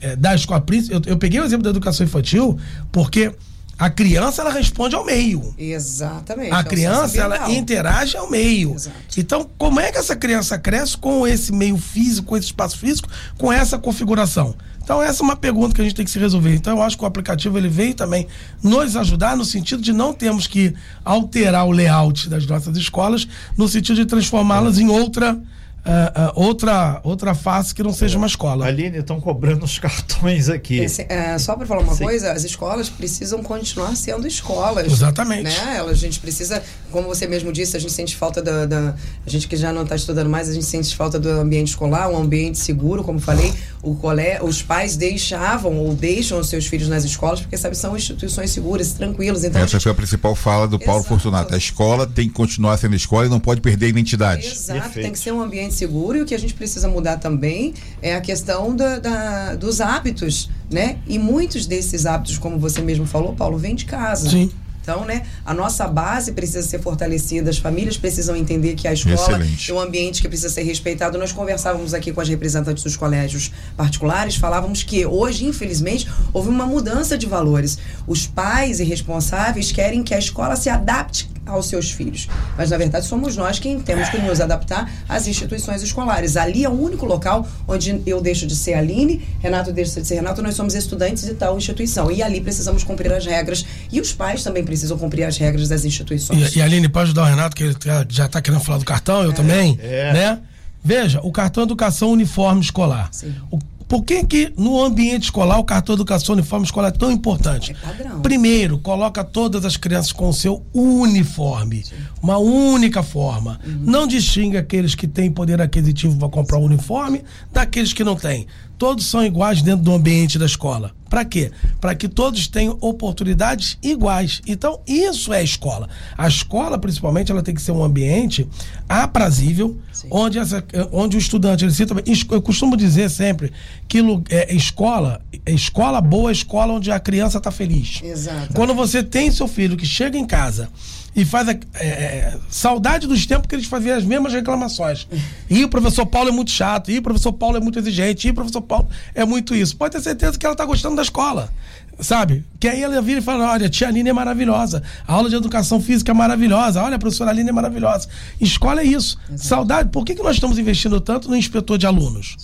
é, da escola. Eu, eu peguei o exemplo da educação infantil porque a criança ela responde ao meio. Exatamente. A é criança, ela interage ao meio. Exato. Então, como é que essa criança cresce com esse meio físico, com esse espaço físico, com essa configuração? Então, essa é uma pergunta que a gente tem que se resolver. Então, eu acho que o aplicativo ele veio também nos ajudar no sentido de não termos que alterar o layout das nossas escolas, no sentido de transformá-las em outra, ah, ah, outra, outra face que não seja uma escola. Aline, estão cobrando os cartões aqui. Esse- é, só para falar uma Sim. coisa, as escolas precisam continuar sendo escolas. Exatamente. Né? Elas- A gente precisa, como você mesmo disse, a gente sente falta da. da- a gente que já não está estudando mais, a gente sente falta do ambiente escolar, um ambiente seguro, como falei. O colé, os pais deixavam ou deixam os seus filhos nas escolas porque, sabe, são instituições seguras, tranquilas. Então, Essa gente- foi a principal fala do Paulo Exato. Fortunato. A escola tem que continuar sendo escola e não pode perder a identidade. Exato, Perfeito. tem que ser um ambiente seguro e o que a gente precisa mudar também é a questão da, da- dos hábitos, né? E muitos desses hábitos, como você mesmo falou, Paulo, vem de casa. Sim. Então, né, a nossa base precisa ser fortalecida, as famílias precisam entender que a escola Excelente. é um ambiente que precisa ser respeitado. Nós conversávamos aqui com as representantes dos colégios particulares, falávamos que hoje, infelizmente, houve uma mudança de valores. Os pais e responsáveis querem que a escola se adapte aos seus filhos. Mas, na verdade, somos nós quem temos que nos adaptar às instituições escolares. Ali é o único local onde eu deixo de ser Aline, Renato deixa de ser Renato, nós somos estudantes de tal instituição. E ali precisamos cumprir as regras. E os pais também precisam cumprir as regras das instituições. E, e a Aline, pode ajudar o Renato, que ele tá- já está querendo falar do cartão, eu também, É. né? Veja, o cartão educação uniforme escolar. Sim. O- por que que no ambiente escolar o cartão educação uniforme escolar é tão importante? É padrão. Primeiro, coloca todas as crianças com o seu uniforme. Uma única forma. Uhum. Não distingue aqueles que têm poder aquisitivo para comprar o uniforme daqueles que não têm. Todos são iguais dentro do ambiente da escola. Para quê? Para que todos tenham oportunidades iguais. Então, isso é a escola. A escola, principalmente, ela tem que ser um ambiente aprazível, onde, essa, onde o estudante ele cita, eu costumo dizer sempre que é, escola, é escola boa é escola onde a criança está feliz. Exato. Quando você tem seu filho que chega em casa e faz a, é, é, saudade dos tempos que eles faziam as mesmas reclamações. E o professor Paulo é muito chato, e o professor Paulo é muito exigente, e o professor Paulo é muito isso. Pode ter certeza que ela está gostando da escola. Sabe? Que aí ela vira e fala: olha, a tia Aline é maravilhosa, a aula de educação física é maravilhosa, olha, a professora Aline é maravilhosa. Escola é isso. Saudade, por que, que nós estamos investindo tanto no inspetor de alunos?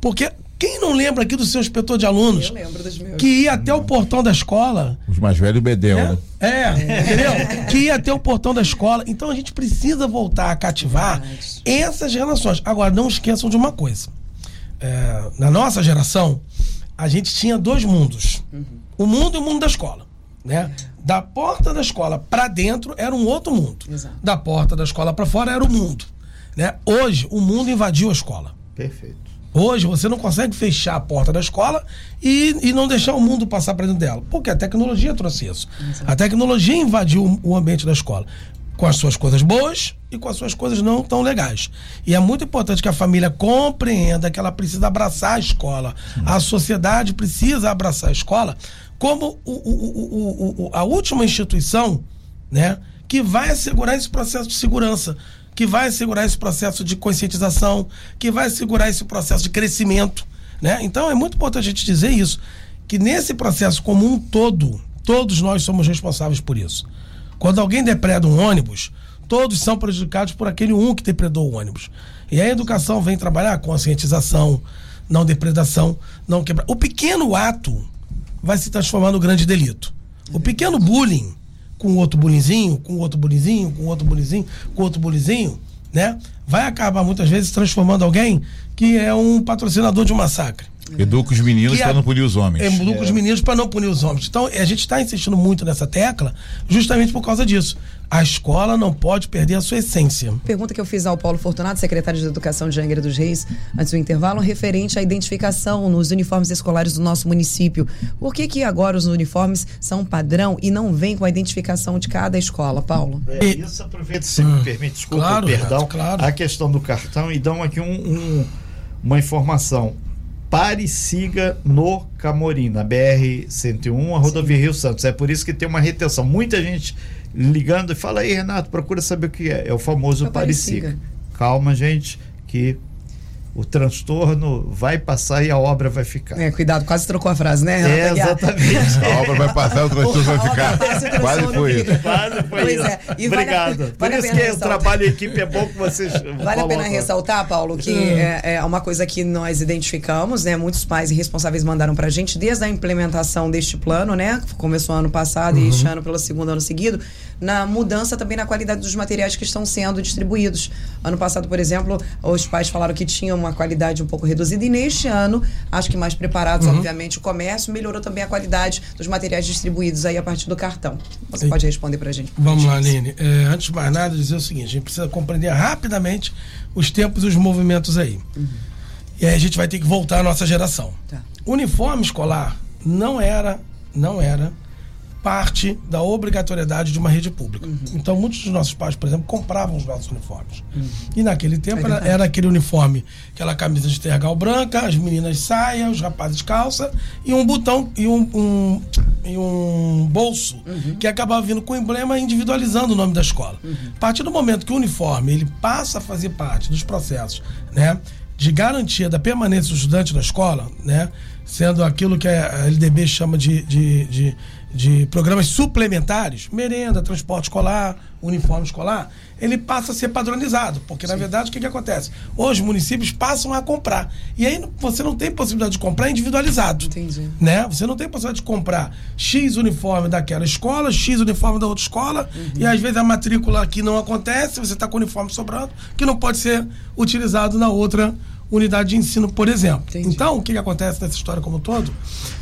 Porque Quem não lembra aqui do seu inspetor de alunos? Eu lembro dos meus. Que ia até o portão da escola. Os mais velhos, Bedel, né? É, é, entendeu? Que ia até o portão da escola. Então a gente precisa voltar a cativar Verdade. essas relações. Agora, não esqueçam de uma coisa. É, na nossa geração, a gente tinha dois mundos: o mundo e o mundo da escola. Né? Da porta da escola para dentro era um outro mundo. Exato. Da porta da escola para fora era o mundo. Né? Hoje, o mundo invadiu a escola. Perfeito. Hoje você não consegue fechar a porta da escola e, e não deixar o mundo passar para dentro dela. Porque a tecnologia trouxe isso. A tecnologia invadiu o ambiente da escola. Com as suas coisas boas e com as suas coisas não tão legais. E é muito importante que a família compreenda que ela precisa abraçar a escola. A sociedade precisa abraçar a escola como o- o- o- a última instituição né, que vai assegurar esse processo de segurança, que vai assegurar esse processo de conscientização, que vai assegurar esse processo de crescimento. Né? Então é muito importante a gente dizer isso, que nesse processo como um todo, todos nós somos responsáveis por isso. Quando alguém depreda um ônibus, todos são prejudicados por aquele um que depredou o ônibus. E a educação vem trabalhar conscientização, não depredação, não quebrar. O pequeno ato vai se transformar no grande delito. O pequeno bullying, com outro bullyingzinho, com outro bullyingzinho, com outro bullyingzinho, com outro bullyingzinho, né? Vai acabar muitas vezes transformando alguém que é um patrocinador de um massacre. Educa os meninos para não punir os homens. É, lucra os meninos para não punir os homens. Então, a gente está insistindo muito nessa tecla justamente por causa disso. A escola não pode perder a sua essência. Pergunta que eu fiz ao Paulo Fortunato, secretário de Educação de Angra dos Reis, antes do intervalo, referente à identificação nos uniformes escolares do nosso município. Por que, que agora os uniformes são padrão e não vêm com a identificação de cada escola, Paulo? É, isso aproveita, se me permite, desculpa, Claro, perdão, claro. a questão do cartão e dão aqui um- um- uma informação. Pare e siga no Camorim, na BR-101, a rodovia Rio Santos. É por isso que tem uma retenção. Muita gente ligando e fala aí, Renato, procura saber o que é. É o famoso É o pare e siga. Calma, gente, que o transtorno vai passar e a obra vai ficar. É, cuidado, quase trocou a frase, né, Renato É, exatamente. A obra vai passar, o transtorno vai ficar. passa o Quase foi isso. Quase foi Pois isso. é. E vale a- Obrigado. vale a Por isso pena que o ressaltar. trabalho em equipe é bom que vocês. Vale a pena ressaltar, Paulo, que é, é uma coisa que nós identificamos, né? Muitos pais e responsáveis mandaram pra gente desde a implementação deste plano, né? que Começou ano passado e este ano pelo segundo ano seguido, na mudança também na qualidade dos materiais que estão sendo distribuídos. Ano passado, por exemplo, os pais falaram que tinham uma qualidade um pouco reduzida e neste ano, acho que mais preparados, obviamente, o comércio melhorou também a qualidade dos materiais distribuídos aí a partir do cartão. Você E- pode responder pra gente. por Vamos lá. Aline. É, antes de mais nada, dizer o seguinte: a gente precisa compreender rapidamente os tempos e os movimentos aí. E aí a gente vai ter que voltar à nossa geração. Tá. Uniforme escolar não era, não era parte da obrigatoriedade de uma rede pública. Uhum. Então, muitos dos nossos pais, por exemplo, compravam os nossos uniformes. E naquele tempo era, era aquele uniforme, aquela camisa de tergal branca, as meninas saia, os rapazes calça e um botão e um, um- e um bolso Uhum. que acabava vindo com o emblema individualizando o nome da escola. A partir do momento que o uniforme ele passa a fazer parte dos processos, né, de garantia da permanência do estudante na escola, né, sendo aquilo que a LDB chama de, de, de, de programas suplementares, merenda, transporte escolar, uniforme escolar, ele passa a ser padronizado, porque na verdade o que, que acontece? Hoje os municípios passam a comprar e aí você não tem possibilidade de comprar individualizado Entendi. né? Você não tem possibilidade de comprar X uniforme daquela escola, X uniforme da outra escola, e às vezes a matrícula aqui não acontece, você está com o uniforme sobrando, que não pode ser utilizado na outra unidade de ensino, por exemplo. Entendi. Então, o que, que acontece nessa história como um todo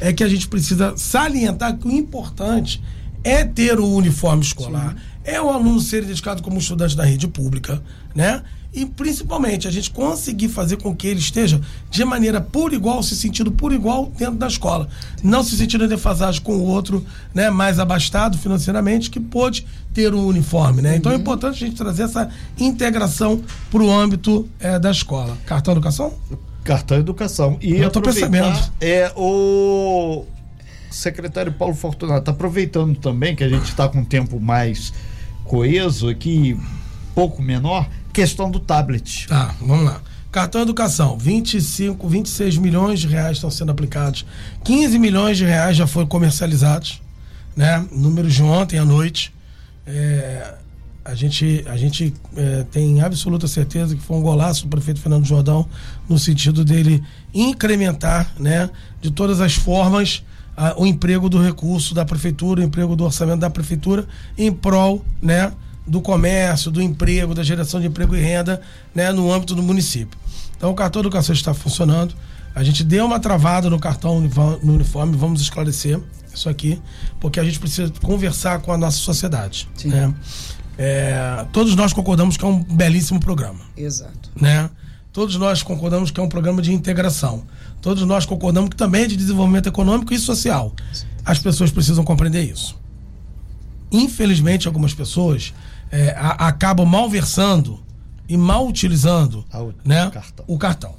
é que a gente precisa salientar que o importante é ter o uniforme escolar, é o aluno ser identificado como estudante da rede pública, né? E principalmente a gente conseguir fazer com que ele esteja de maneira por igual, se sentindo por igual dentro da escola. Não se sentindo em defasagem com o outro, né, mais abastado financeiramente, que pôde ter o uniforme, né? Então é importante a gente trazer essa integração para o âmbito eh, da escola. Cartão educação? Cartão Educação. E Eu tô percebendo. É o secretário Paulo Fortunato, tá aproveitando também que a gente está com um tempo mais coeso aqui, pouco menor, questão do tablet. Tá, vamos lá. Cartão Educação, 25, 26 milhões de reais estão sendo aplicados. 15 milhões de reais já foram comercializados, né? Números de ontem à noite. É, a gente, a gente é, tem absoluta certeza que foi um golaço do prefeito Fernando Jordão, no sentido dele incrementar, né, de todas as formas, a, o emprego do recurso da prefeitura, o emprego do orçamento da prefeitura, em prol, né, do comércio, do emprego, da geração de emprego e renda, né, no âmbito do município. Então, o cartão educação está funcionando. A gente deu uma travada no cartão no uniforme, vamos esclarecer isso aqui, porque a gente precisa conversar com a nossa sociedade. Né? É, todos nós concordamos que é um belíssimo programa. Exato. Né? Todos nós concordamos que é um programa de integração. Todos nós concordamos que também é de desenvolvimento econômico e social. As pessoas precisam compreender isso. Infelizmente, algumas pessoas é, a, acabam malversando e mal utilizando Ah, o né, cartão. o cartão.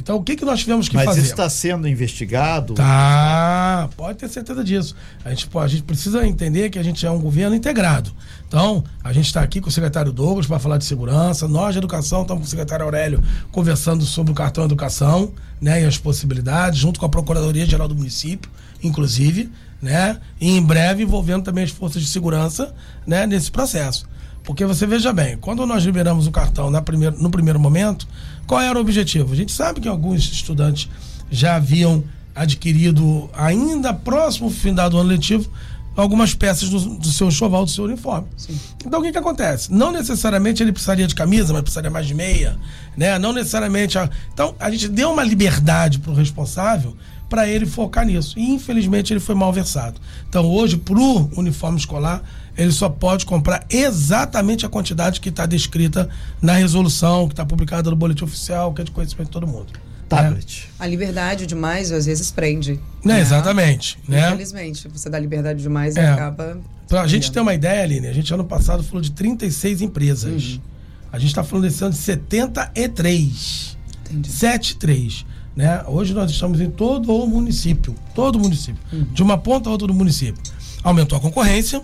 Então, o que, que nós tivemos que Mas fazer? isso está sendo investigado? Tá, pode ter certeza disso. A gente, a gente precisa entender que a gente é um governo integrado. Então, a gente está aqui com o secretário Douglas para falar de segurança, nós de educação estamos com o secretário Aurélio conversando sobre o cartão educação, né, e as possibilidades, junto com a Procuradoria Geral do município, inclusive, né, e em breve envolvendo também as forças de segurança, né, nesse processo. Porque você veja bem, quando nós liberamos o cartão na no primeiro momento, qual era o objetivo? A gente sabe que alguns estudantes já haviam adquirido, ainda próximo fim do ano letivo, algumas peças do, do seu enxoval, do seu uniforme. Então o que, que acontece? Não necessariamente ele precisaria de camisa, mas precisaria mais de meia, né? Não necessariamente. A... Então a gente deu uma liberdade para o responsável para ele focar nisso. E infelizmente ele foi mal versado. Então hoje, para o uniforme escolar, ele só pode comprar exatamente a quantidade que está descrita na resolução, que está publicada no boletim oficial, que é de conhecimento de todo mundo. Tablet. A liberdade demais às vezes prende. Né? Exatamente. Né? Infelizmente, você dá liberdade demais e É. acaba. Pra gente ter uma ideia, Aline, a gente ano passado falou de 36 empresas. A gente está falando desse ano de 73. Entendi. 73. Né? Hoje nós estamos em todo o município. Todo o município. De uma ponta a outra do município. Aumentou a concorrência.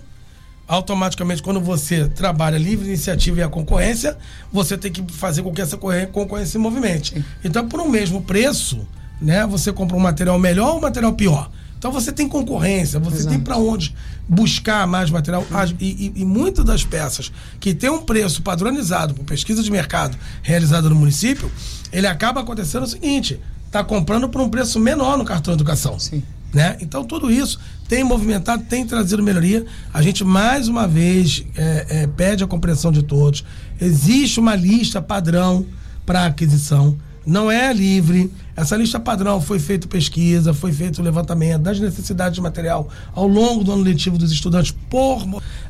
Automaticamente, quando você trabalha livre iniciativa e a concorrência, você tem que fazer com que essa concorrência se movimente. Então, por um mesmo preço, né, você compra um material melhor ou um material pior. Então você tem concorrência, você tem para onde buscar mais material. E, e, e muitas das peças que tem um preço padronizado por pesquisa de mercado realizada no município, ele acaba acontecendo o seguinte: está comprando por um preço menor no cartão de educação. Sim. Né? Então tudo isso tem movimentado, tem trazido melhoria. A gente mais uma vez é, é, pede a compreensão de todos. Existe uma lista padrão para aquisição, não é livre. Essa lista padrão foi feita pesquisa, foi feito o levantamento das necessidades de material ao longo do ano letivo dos estudantes. Por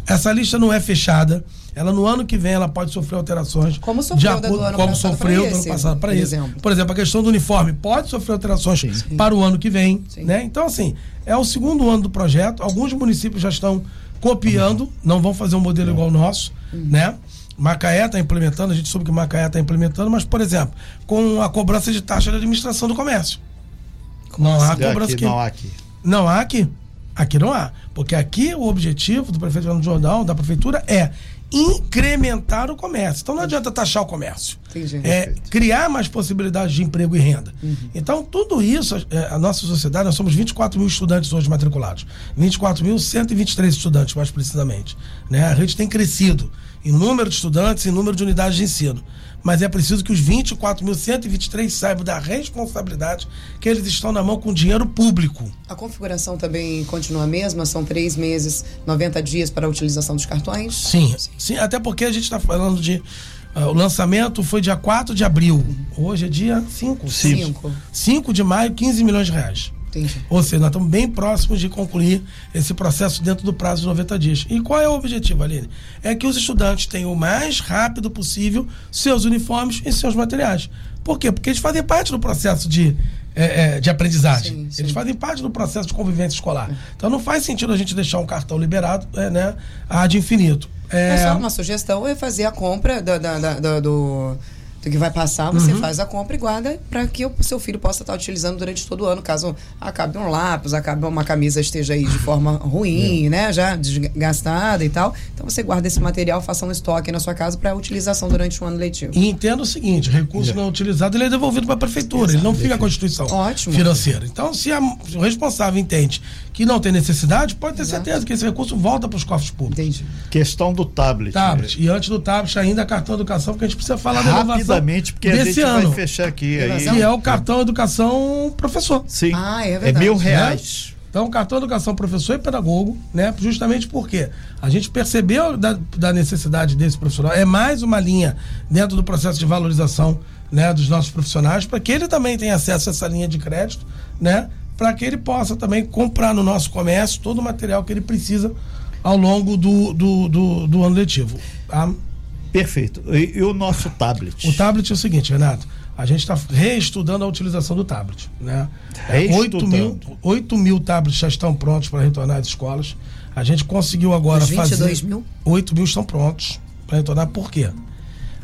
essa lista não é fechada. Ela no ano que vem ela pode sofrer alterações. Como sofreu de da do acordo- ano como passado sofreu do ano esse, passado para por isso. exemplo. Por exemplo, a questão do uniforme pode sofrer alterações para o ano que vem, Sim. né? Então assim, é o segundo ano do projeto. Alguns municípios já estão copiando, não vão fazer um modelo igual ao nosso, né? Macaé está implementando, a gente soube que Macaé está implementando, mas, por exemplo, com a cobrança de taxa de administração do comércio. Não há Aqui cobrança aqui. não há aqui. Não há aqui. Aqui não há. Porque aqui o objetivo do prefeito Fernando Jordão, da prefeitura, é incrementar o comércio. Então não adianta taxar o comércio. Entendi. É criar mais possibilidades de emprego e renda. Então, tudo isso, é, a nossa sociedade, nós somos 24 mil estudantes hoje matriculados. 24.123 estudantes, mais precisamente. Né? A rede tem crescido em número de estudantes e número de unidades de ensino. Mas é preciso que os 24.123 saibam da responsabilidade que eles estão na mão com dinheiro público. A configuração também continua a mesma? São três meses, 90 dias para a utilização dos cartões? Sim, sim, até porque a gente está falando de. ah, o lançamento foi dia 4 de abril. Hoje é dia 5. Cinco. 5 de maio, 15 milhões de reais. Entendi. Ou seja, nós estamos bem próximos de concluir esse processo dentro do prazo de 90 dias. E qual é o objetivo, Aline? É que os estudantes tenham o mais rápido possível seus uniformes e seus materiais. Por quê? Porque eles fazem parte do processo de, eh, eh, de aprendizagem. Sim, sim. Eles fazem parte do processo de convivência escolar. Então não faz sentido a gente deixar um cartão liberado eh, né, a de infinito. É É, só uma sugestão é fazer a compra da- da- da- do, do que vai passar, você faz a compra e guarda para que o seu filho possa estar utilizando durante todo o ano, caso acabe um lápis, acabe uma camisa esteja aí de forma ruim, né, já desgastada e tal. Então você guarda esse material, faça um estoque na sua casa para utilização durante o ano letivo. E entenda o seguinte: recurso não utilizado ele é devolvido para a prefeitura, ele não fica a Constituição Ótimo. financeira. Então, se, a- se o responsável entende que não tem necessidade, pode ter certeza que esse recurso volta para os cofres públicos. Entendi. Questão do tablet. Tablet. E antes do tablet, ainda cartão educação, porque a gente precisa falar da inovação Rapidamente, porque a desse gente ano. vai fechar aqui. Aí? Que é o cartão educação professor. Sim. Ah, é é verdade. mil Né? reais. Então, cartão educação professor e pedagogo, né? Justamente porque a gente percebeu da, da necessidade desse profissional. É mais uma linha dentro do processo de valorização né, dos nossos profissionais, para que ele também tenha acesso a essa linha de crédito, né? Para que ele possa também comprar no nosso comércio todo o material que ele precisa ao longo do, do, do, do ano letivo. tá? Perfeito. E, e o nosso tablet? O tablet é o seguinte, Renato. A gente está reestudando a utilização do tablet. Né? Reestudando. 8 mil, 8 mil tablets já estão prontos para retornar às escolas. A gente conseguiu agora Os 22 fazer. mil? 8 mil estão prontos para retornar. Por quê?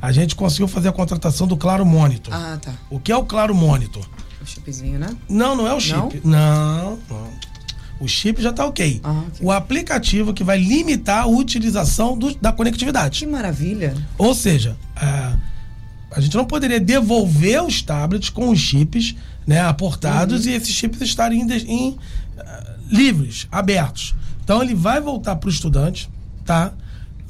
A gente conseguiu fazer a contratação do Claro Monitor. Ah, tá. O que é o Claro Monitor? O chipzinho, né? Não, não é o chip. Não, não. O chip já está ok. Ah, ok. O aplicativo que vai limitar a utilização do- da conectividade. Que maravilha. Ou seja, a, a gente não poderia devolver os tablets com os chips né, aportados e esses chips estarem em, em, ah, livres, abertos. Então ele vai voltar para o estudante, tá?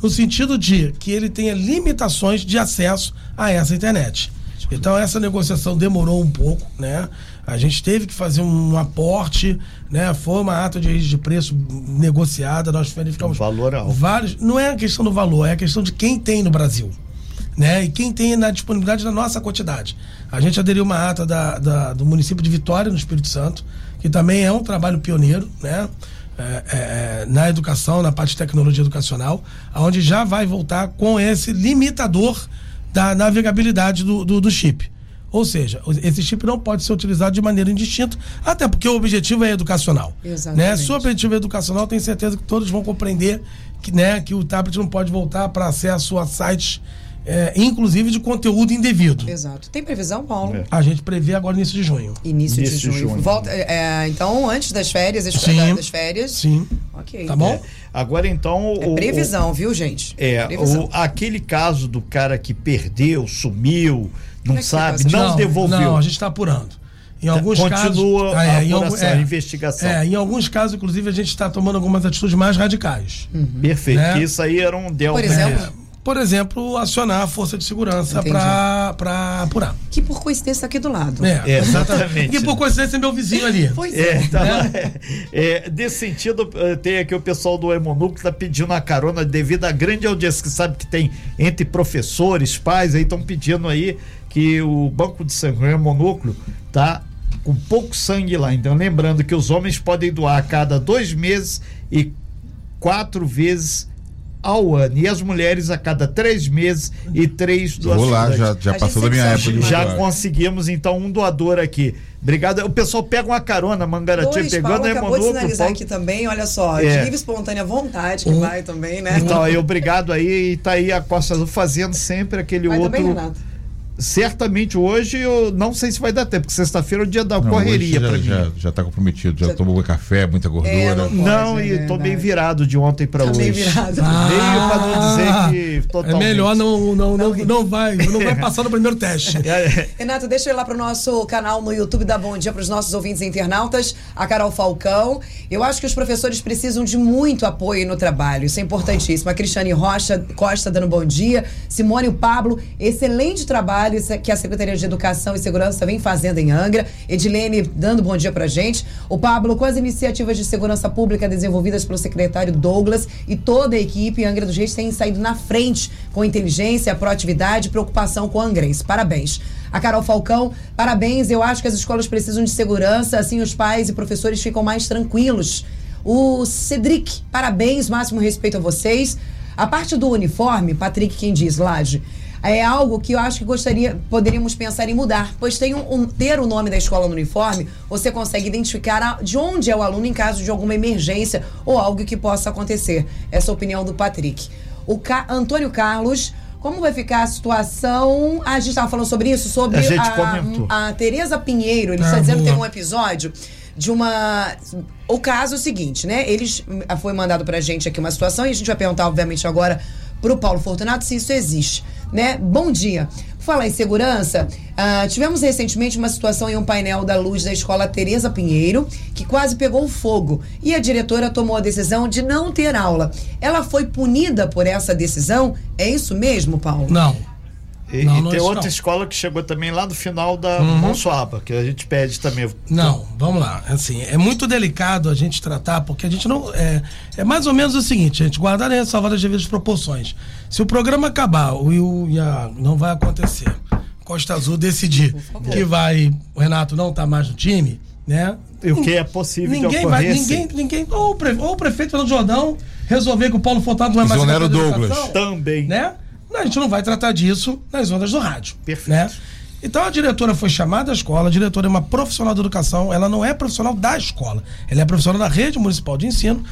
No sentido de que ele tenha limitações de acesso a essa internet. Então essa negociação demorou um pouco, né? A gente teve que fazer um aporte, né? Foi uma ata de de preço negociada, nós verificamos Um valor alto. vários. Não é a questão do valor, é a questão de quem tem no Brasil. Né? E quem tem na disponibilidade da nossa quantidade. A gente aderiu uma ata da, da- do município de Vitória, no Espírito Santo, que também é um trabalho pioneiro, né? É, é, é, na educação, na parte de tecnologia educacional, onde já vai voltar com esse limitador da navegabilidade do, do, do chip. Ou seja, esse chip não pode ser utilizado de maneira indistinta, até porque o objetivo é educacional. Né? Exatamente. Se o objetivo é educacional, tenho certeza que todos vão compreender que, né, que o tablet não pode voltar para acesso a sites, é, inclusive de conteúdo indevido. Exato. Tem previsão, Paulo? É. A gente prevê agora início de junho. Início, Início de de junho. junho. Volta, é, então, antes das férias, as- Sim. das férias. Sim. Ok. Tá bom? Agora então. É o- previsão, viu, gente? É, o, aquele caso do cara que perdeu, sumiu, não é sabe, essa não, devolveu. Não, a gente está apurando. Em alguns continua casos. a em apuração, a investigação. É, em alguns casos, inclusive, a gente está tomando algumas atitudes mais radicais. Perfeito. Né? Isso aí era um delta. Por exemplo? É, por exemplo, acionar a força de segurança para apurar. Que por coincidência tá aqui do lado. É, É, exatamente. E por coincidência é meu vizinho ali. Pois É, é. tá lá. É, desse sentido, eh, tem aqui o pessoal do Hemonucleo que tá pedindo a carona devido à grande audiência que sabe que tem entre professores, pais, aí estão pedindo aí que o Banco de Sangue, o Hemonúcleo, tá com pouco sangue lá. Então, lembrando que os homens podem doar a cada dois meses e quatro vezes ao ano. E as mulheres a cada três meses e três doações. Vou lá, já, já passou da minha época Já doar. conseguimos, então, um doador aqui. Obrigado. O pessoal pega uma carona, Mangaratiba, pegando a acabou de sinalizar aqui também, olha só, É. de livre espontânea vontade que vai também, né? Então, aí, obrigado aí. E tá aí a Costa Azul fazendo sempre aquele vai outro. também, Renato. Certamente hoje eu não sei se vai dar tempo, porque sexta-feira é o dia da Não, correria pra mim. já, já, tá comprometido, já, Já- tomou café, muita gordura. É, não pode. Não, é e tô verdade. bem virado de ontem Tá hoje. bem virado. Meio pra não dizer que É totalmente. melhor não, não, não, não vai, não vai passar no primeiro teste. É, Renato, deixa eu ir lá pro nosso canal no YouTube, dar bom dia para os nossos ouvintes e internautas, a Carol Falcão. Eu acho que os professores precisam de muito apoio no trabalho, isso é importantíssimo. A Cristiane Rocha Costa dando bom dia, Simone e o Pablo, excelente trabalho que a Secretaria de Educação e Segurança vem fazendo em Angra. Edilene dando bom dia pra gente. O Pablo, com as iniciativas de segurança pública desenvolvidas pelo secretário Douglas e toda a equipe, Angra dos Reis tem saído na frente com inteligência, proatividade e preocupação com Angrense. Parabéns. A Carol Falcão, parabéns. Eu acho que as escolas precisam de segurança, assim os pais e professores ficam mais tranquilos. O Cedric, parabéns, máximo respeito a vocês. A parte do uniforme, Patrick, quem diz, Laje, é algo que eu acho que gostaria, poderíamos pensar em mudar, pois tem um, um- ter o nome da escola no uniforme, você consegue identificar a- de onde é o aluno em caso de alguma emergência ou algo que possa acontecer. Essa é a opinião do Patrick. O Ca- Antônio Carlos, como vai ficar a situação. Ah, a gente estava falando sobre isso, sobre A gente comentou. a Tereza Pinheiro. Ele Ah, está dizendo que tem um episódio de uma. O caso é o seguinte, né? Eles ah, foi mandado pra gente aqui uma situação e a gente vai perguntar, obviamente, agora pro Paulo Fortunato se isso existe, né? Bom dia. Falar em segurança, ah, tivemos recentemente uma situação em um painel da luz da escola Tereza Pinheiro, que quase pegou fogo. E a diretora tomou a decisão de não ter aula. Ela foi punida por essa decisão? É isso mesmo, Paulo? Não. E, Não, e não tem é isso outra não. escola que chegou também lá no final da Uhum. Monsuaba, que a gente pede também. Não, vamos lá. Assim, é muito delicado a gente tratar, porque a gente não. É, é mais ou menos o seguinte, a gente guardar e salvar as devidas proporções. Se o programa acabar o, e o- a- não vai acontecer, Costa Azul decidir que vai. O Renato não tá mais no time, né? E o que é possível de Ninguém vai. Ninguém, ninguém, ou, o pre- ou o prefeito Fernando Jordão resolver que o Paulo Fortunato não é mais Exonera o secretário de Douglas. Educação, Também. né? A gente não vai tratar disso nas ondas do rádio. Perfeito. Né? Então a diretora foi chamada à escola, a diretora é uma profissional da educação, ela não é profissional da escola, ela é profissional da rede municipal de ensino.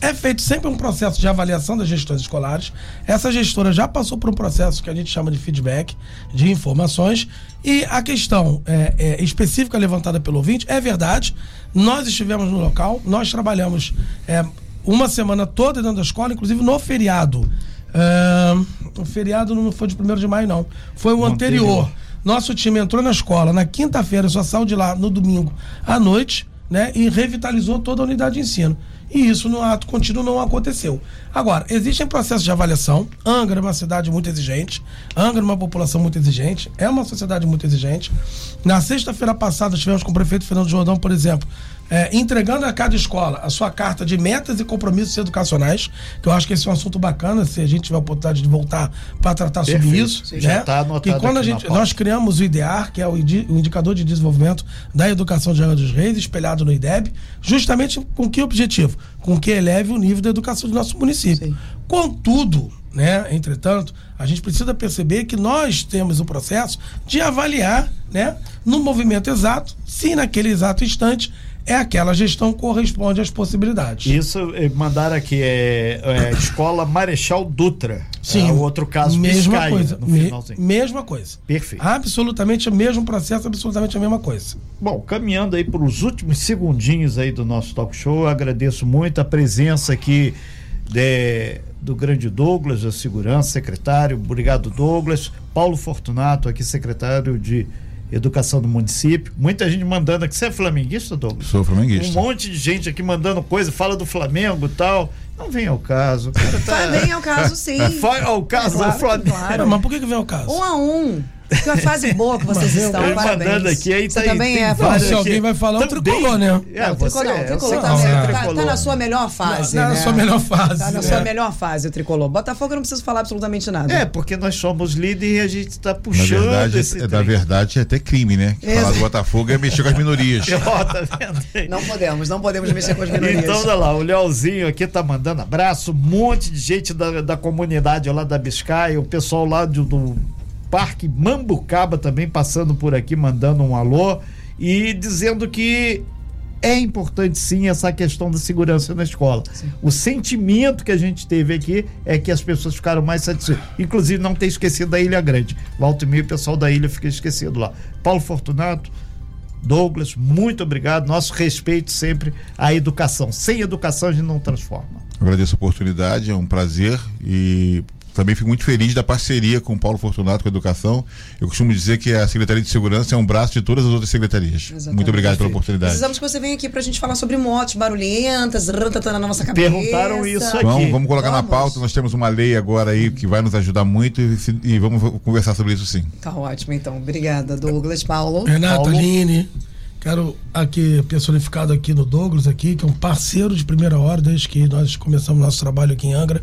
É feito sempre um processo de avaliação das gestões escolares. Essa gestora já passou por um processo que a gente chama de feedback, de informações. E a questão é, é, específica levantada pelo ouvinte é verdade. Nós estivemos no local, nós trabalhamos é, uma semana toda dentro da escola, inclusive no feriado. Ah, o feriado não foi de 1 de maio, não. Foi o, anterior. anterior. Nosso time entrou na escola na quinta-feira, só saiu de lá no domingo à noite, né? E revitalizou toda a unidade de ensino. E isso no ato contínuo não aconteceu. Agora, existem processos de avaliação. Angra é uma cidade muito exigente. Angra é uma população muito exigente. É uma sociedade muito exigente. Na sexta-feira passada, estivemos com o prefeito Fernando Jordão, por exemplo, é, entregando a cada escola a sua carta de metas e compromissos educacionais, que eu acho que esse é um assunto bacana, se a gente tiver a oportunidade de voltar para tratar sobre Perfeito. isso. Sim, já né? tá anotado que quando a gente, nós criamos o IDEAR, que é o, indi- o Indicador de Desenvolvimento da Educação de Angra dos Reis, espelhado no IDEB, justamente com que objetivo? Com que eleve o nível da educação do nosso município. Contudo, né, entretanto, a gente precisa perceber que nós temos o processo de avaliar, né, no movimento exato, se naquele exato instante é aquela gestão que corresponde às possibilidades. Isso, eh, mandaram aqui, é, é Escola Marechal Dutra. Sim. É o outro caso, mesma coisa. no me- finalzinho. mesma coisa. Perfeito. Absolutamente o mesmo processo, absolutamente a mesma coisa. Bom, caminhando aí para os últimos segundinhos aí do nosso talk show, eu agradeço muito a presença aqui de- do grande Douglas, da segurança, secretário, obrigado Douglas, Paulo Fortunato, aqui secretário de Educação do município, muita gente mandando aqui, você é flamenguista, Douglas? Sou flamenguista. Um monte de gente aqui mandando coisa, fala do Flamengo e tal, não vem ao caso. tá- Vai bem ao caso, sim. Vai ao caso Claro, do Flamengo. claro. Mas por que, que vem o caso? Um a um. Que a fase boa que vocês Mas eu- estão, Ele parabéns. mandando aqui, aí Você tá- também é fase. se alguém vai falar, o Também. tricolor, né? É, Não, o você tricolor, é, o tricolor tá, é tá- tá tricolor. na sua melhor fase. Na- na né? sua melhor fase, Tá na é. sua melhor fase, o tricolor. Botafogo eu não preciso falar absolutamente nada. É, porque nós somos líderes e a gente está Na puxando verdade, esse é, da trem. verdade, é até crime, né? Falar do Botafogo é mexer com as minorias. Ó, tá vendo? Não podemos, não podemos mexer com as minorias. Então, olha lá, o Leozinho aqui tá mandando abraço, um monte de gente da, da comunidade lá da Biscaia, o pessoal lá do, do Parque Mambucaba também passando por aqui, mandando um alô e dizendo que é importante sim essa questão da segurança na escola. O sentimento que a gente teve aqui é que as pessoas ficaram mais satisfeitas. Inclusive, não ter esquecido da Ilha Grande. Volta e meio, o pessoal da ilha fica esquecido lá. Paulo Fortunato, Douglas, muito obrigado. Nosso respeito sempre à educação. Sem educação a gente não transforma. Agradeço a oportunidade, é um prazer e também fico muito feliz da parceria com o Paulo Fortunato com a educação. Eu costumo dizer que a Secretaria de Segurança é um braço de todas as outras secretarias. Exatamente. Muito obrigado pela oportunidade. Precisamos que você venha aqui pra gente falar sobre motos barulhentas, rantatana na nossa cabeça. Perguntaram isso aqui. Vamos, vamos colocar na Vamos. pauta. Nós temos uma lei agora aí que vai nos ajudar muito e, e vamos conversar sobre isso sim. Tá ótimo, então. Obrigada, Douglas, Paulo. Renato Paulo. Aline, quero aqui, personificado aqui no Douglas, aqui, que é um parceiro de primeira hora, desde que nós começamos nosso trabalho aqui em Angra,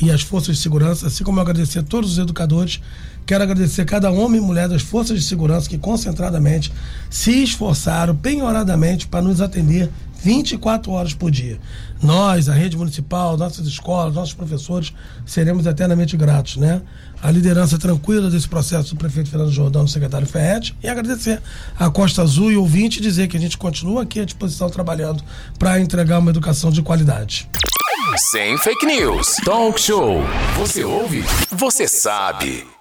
e as forças de segurança, assim como eu agradecer a todos os educadores, quero agradecer cada homem e mulher das forças de segurança que concentradamente se esforçaram penhoradamente para nos atender 24 horas por dia. Nós, a rede municipal, nossas escolas, nossos professores, seremos eternamente gratos, né? A liderança tranquila desse processo do prefeito Fernando Jordão, do secretário Ferret, e agradecer a Costa Azul e ouvinte e dizer que a gente continua aqui à disposição trabalhando para entregar uma educação de qualidade. Sem fake news. Talk show. Você ouve? Você sabe.